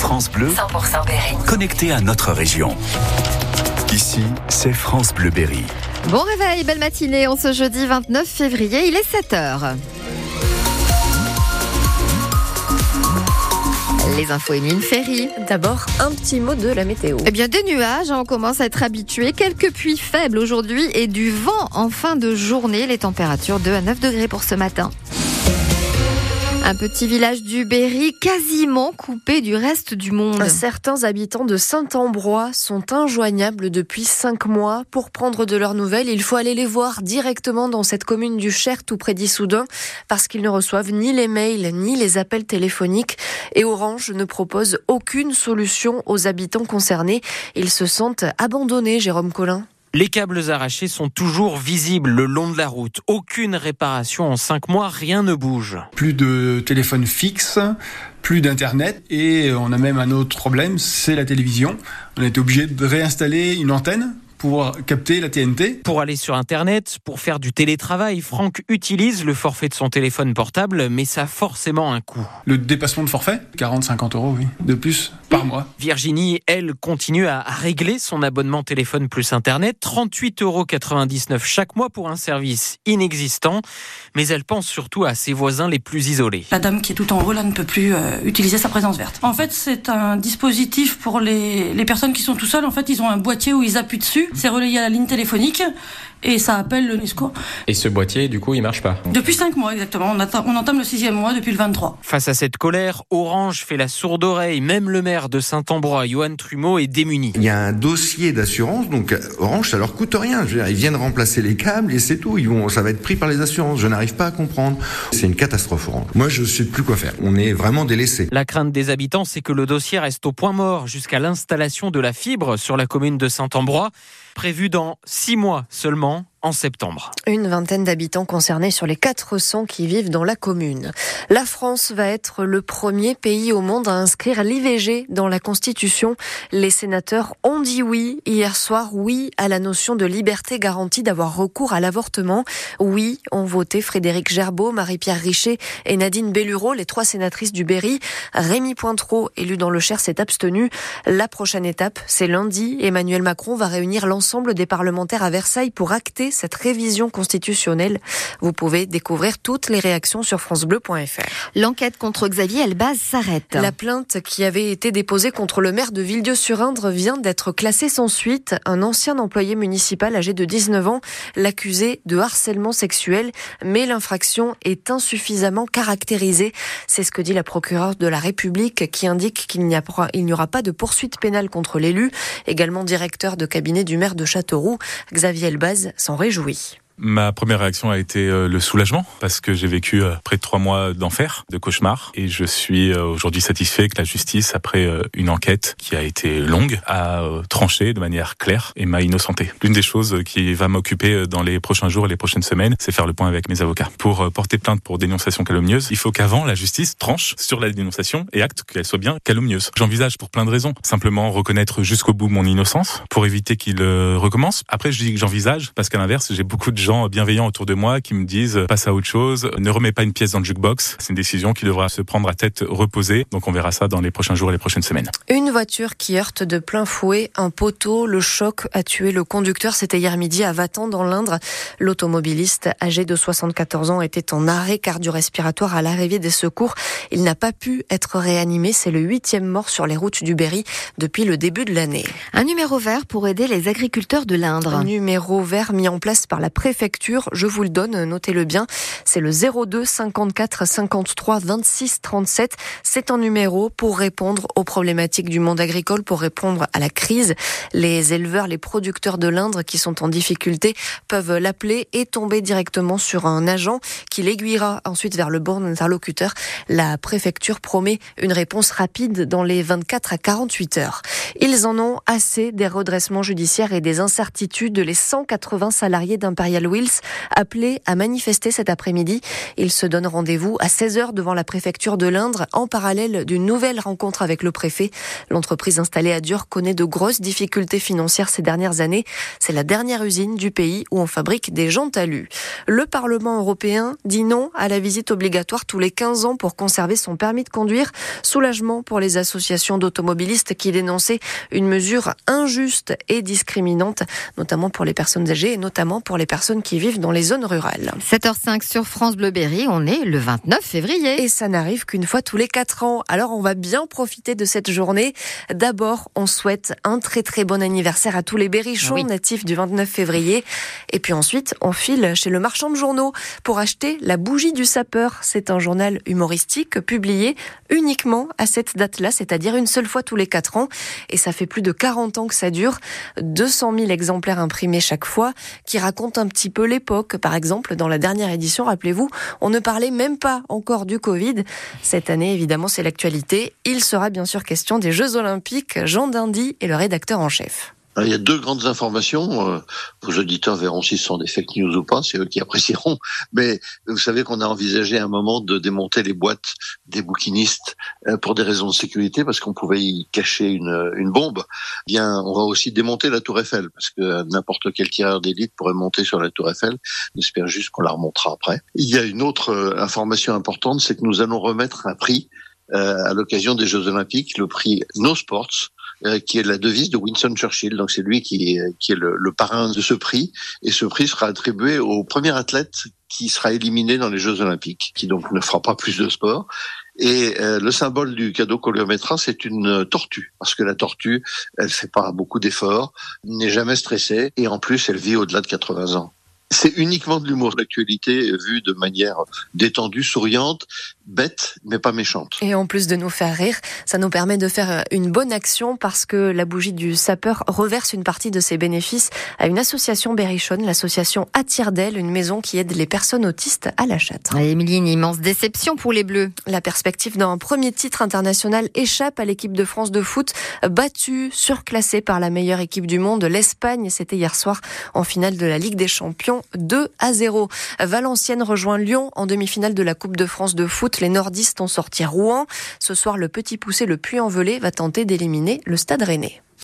France Bleu, 100% Berry. connecté à notre région. Ici, c'est France Bleu Berry. Bon réveil, belle matinée. On ce jeudi 29 février, il est 7h. Les infos et mine Ferry. D'abord, un petit mot de la météo. Eh bien, des nuages, on commence à être habitué. Quelques pluies faibles aujourd'hui et du vent en fin de journée. Les températures 2 à 9 degrés pour ce matin. Un petit village du Berry quasiment coupé du reste du monde. Certains habitants de Saint-Ambrois sont injoignables depuis cinq mois. Pour prendre de leurs nouvelles, il faut aller les voir directement dans cette commune du Cher, tout près d'Issoudun, parce qu'ils ne reçoivent ni les mails ni les appels téléphoniques. Et Orange ne propose aucune solution aux habitants concernés. Ils se sentent abandonnés, Jérôme Collin. Les câbles arrachés sont toujours visibles le long de la route. Aucune réparation en cinq mois, rien ne bouge. Plus de téléphone fixe, plus d'internet et on a même un autre problème, c'est la télévision. On a été obligé de réinstaller une antenne pour capter la TNT. Pour aller sur Internet, pour faire du télétravail, Franck utilise le forfait de son téléphone portable, mais ça a forcément un coût. Le dépassement de forfait 40-50 euros, oui, de plus par mois. Virginie, elle, continue à régler son abonnement téléphone plus Internet, 38,99 euros chaque mois pour un service inexistant, mais elle pense surtout à ses voisins les plus isolés. La dame qui est tout en haut là ne peut plus euh, utiliser sa présence verte. En fait, c'est un dispositif pour les, les personnes qui sont tout seules. En fait, ils ont un boîtier où ils appuient dessus c'est relayé à la ligne téléphonique et ça appelle le NESCO. Et ce boîtier, du coup, il marche pas Depuis 5 mois exactement. On, attend, on entame le sixième mois depuis le 23. Face à cette colère, Orange fait la sourde oreille. Même le maire de Saint-Ambrois, Johan Trumeau, est démuni. Il y a un dossier d'assurance, donc Orange, ça leur coûte rien. Je veux dire, ils viennent remplacer les câbles et c'est tout. Ils vont, ça va être pris par les assurances. Je n'arrive pas à comprendre. C'est une catastrophe, Orange. Moi, je sais plus quoi faire. On est vraiment délaissé. La crainte des habitants, c'est que le dossier reste au point mort jusqu'à l'installation de la fibre sur la commune de Saint-Ambrois, prévue dans six mois seulement en septembre. Une vingtaine d'habitants concernés sur les 400 qui vivent dans la commune. La France va être le premier pays au monde à inscrire l'IVG dans la Constitution. Les sénateurs ont dit oui hier soir, oui à la notion de liberté garantie d'avoir recours à l'avortement. Oui ont voté Frédéric Gerbeau, Marie-Pierre Richer et Nadine Bellureau, les trois sénatrices du Berry. Rémi Pointreau, élu dans le Cher, s'est abstenu. La prochaine étape, c'est lundi. Emmanuel Macron va réunir l'ensemble des parlementaires à Versailles pour acter cette révision constitutionnelle. Vous pouvez découvrir toutes les réactions sur francebleu.fr. L'enquête contre Xavier Elbaz s'arrête. La plainte qui avait été déposée contre le maire de Villedieu-sur-Indre vient d'être classée sans suite. Un ancien employé municipal âgé de 19 ans l'accusait de harcèlement sexuel, mais l'infraction est insuffisamment caractérisée. C'est ce que dit la procureure de la République qui indique qu'il n'y aura pas de poursuite pénale contre l'élu, également directeur de cabinet du maire de Châteauroux. Xavier Elbaz s'en réjouit. Ma première réaction a été euh, le soulagement parce que j'ai vécu euh, près de trois mois d'enfer, de cauchemar, et je suis euh, aujourd'hui satisfait que la justice, après une enquête qui a été longue, a tranché de manière claire et m'a innocenté. L'une des choses qui va m'occuper dans les prochains jours et les prochaines semaines, c'est faire le point avec mes avocats. Pour porter plainte pour dénonciation calomnieuse, il faut qu'avant la justice tranche sur la dénonciation et acte qu'elle soit bien calomnieuse. J'envisage pour plein de raisons. Simplement reconnaître jusqu'au bout mon innocence pour éviter qu'il recommence. Après, je dis que j'envisage parce qu'à l'inverse, j'ai beaucoup de gens bienveillants autour de moi qui me disent passe à autre chose, ne remets pas une pièce dans le jukebox. C'est une décision qui devra se prendre à tête reposée. Donc on verra ça dans les prochains jours et les prochaines semaines. Une voiture qui heurte de plein fouet un poteau. Le choc a tué le conducteur. C'était hier midi à Vatan dans l'Indre. L'automobiliste âgé de 74 ans était en arrêt cardio-respiratoire à l'arrivée des secours. Il n'a pas pu être réanimé. C'est le huitième mort sur les routes du Berry depuis le début de l'année. Un numéro vert pour aider les agriculteurs de l'Indre. Un numéro vert mis en place par la préfecture je vous le donne, notez-le bien. C'est le 02 54 53 26 37. C'est un numéro pour répondre aux problématiques du monde agricole, pour répondre à la crise. Les éleveurs, les producteurs de l'Indre qui sont en difficulté peuvent l'appeler et tomber directement sur un agent qui l'aiguillera ensuite vers le bon interlocuteur. La préfecture promet une réponse rapide dans les 24 à 48 heures. Ils en ont assez des redressements judiciaires et des incertitudes. Les 180 salariés d'Imperial Wills, appelés à manifester cet après-midi. Ils se donnent rendez-vous à 16h devant la préfecture de l'Indre en parallèle d'une nouvelle rencontre avec le préfet. L'entreprise installée à Dur connaît de grosses difficultés financières ces dernières années. C'est la dernière usine du pays où on fabrique des jantes alu. Le Parlement européen dit non à la visite obligatoire tous les 15 ans pour conserver son permis de conduire. Soulagement pour les associations d'automobilistes qui dénonçaient une mesure injuste et discriminante, notamment pour les personnes âgées et notamment pour les personnes qui vivent dans les zones rurales. 7h05 sur France Bleu Berry, on est le 29 février. Et ça n'arrive qu'une fois tous les 4 ans. Alors on va bien profiter de cette journée. D'abord, on souhaite un très très bon anniversaire à tous les berrichons Oui. natifs du 29 février. Et puis ensuite, on file chez le marchand de journaux pour acheter La bougie du sapeur. C'est un journal humoristique publié uniquement à cette date-là, c'est-à-dire une seule fois tous les 4 ans. Et ça fait plus de 40 ans que ça dure. 200 000 exemplaires imprimés chaque fois qui racontent un petit peu l'époque. Par exemple, dans la dernière édition, rappelez-vous, on ne parlait même pas encore du Covid. Cette année, évidemment, c'est l'actualité. Il sera bien sûr question des Jeux Olympiques. Jean Dindy est le rédacteur en chef. Alors, Il y a deux grandes informations. euh, Vos auditeurs verront si ce sont des fake news ou pas, c'est eux qui apprécieront. Mais vous savez qu'on a envisagé un moment de démonter les boîtes des bouquinistes euh, pour des raisons de sécurité, parce qu'on pouvait y cacher une, une bombe. Bien, on va aussi démonter la Tour Eiffel, parce que n'importe quel tireur d'élite pourrait monter sur la Tour Eiffel. On espère juste qu'on la remontera après. Il y a une autre euh, information importante, c'est que nous allons remettre un prix euh, à l'occasion des Jeux Olympiques, le prix No Sports, euh, qui est la devise de Winston Churchill. Donc c'est lui qui est, qui est le, le parrain de ce prix. Et ce prix sera attribué au premier athlète qui sera éliminé dans les Jeux Olympiques, qui donc ne fera pas plus de sport. Et euh, le symbole du cadeau qu'on lui c'est une tortue, parce que la tortue, elle fait pas beaucoup d'efforts, n'est jamais stressée, et en plus, elle vit au-delà de 80 ans. C'est uniquement de l'humour d'actualité vu de manière détendue, souriante, bête, mais pas méchante. Et en plus de nous faire rire, ça nous permet de faire une bonne action parce que la bougie du sapeur reverse une partie de ses bénéfices à une association berrichonne, l'association Attire d'elle, une maison qui aide les personnes autistes à la chatte. Émilie, une immense déception pour les Bleus. La perspective d'un premier titre international échappe à l'équipe de France de foot, battue, surclassée par la meilleure équipe du monde, l'Espagne. C'était hier soir en finale de la Ligue des Champions, 2 à 0. Valenciennes rejoint Lyon en demi-finale de la Coupe de France de foot. Les nordistes ont sorti Rouen. Ce soir, le petit poussé, le Puy-en-Velay, va tenter d'éliminer le Stade Rennais.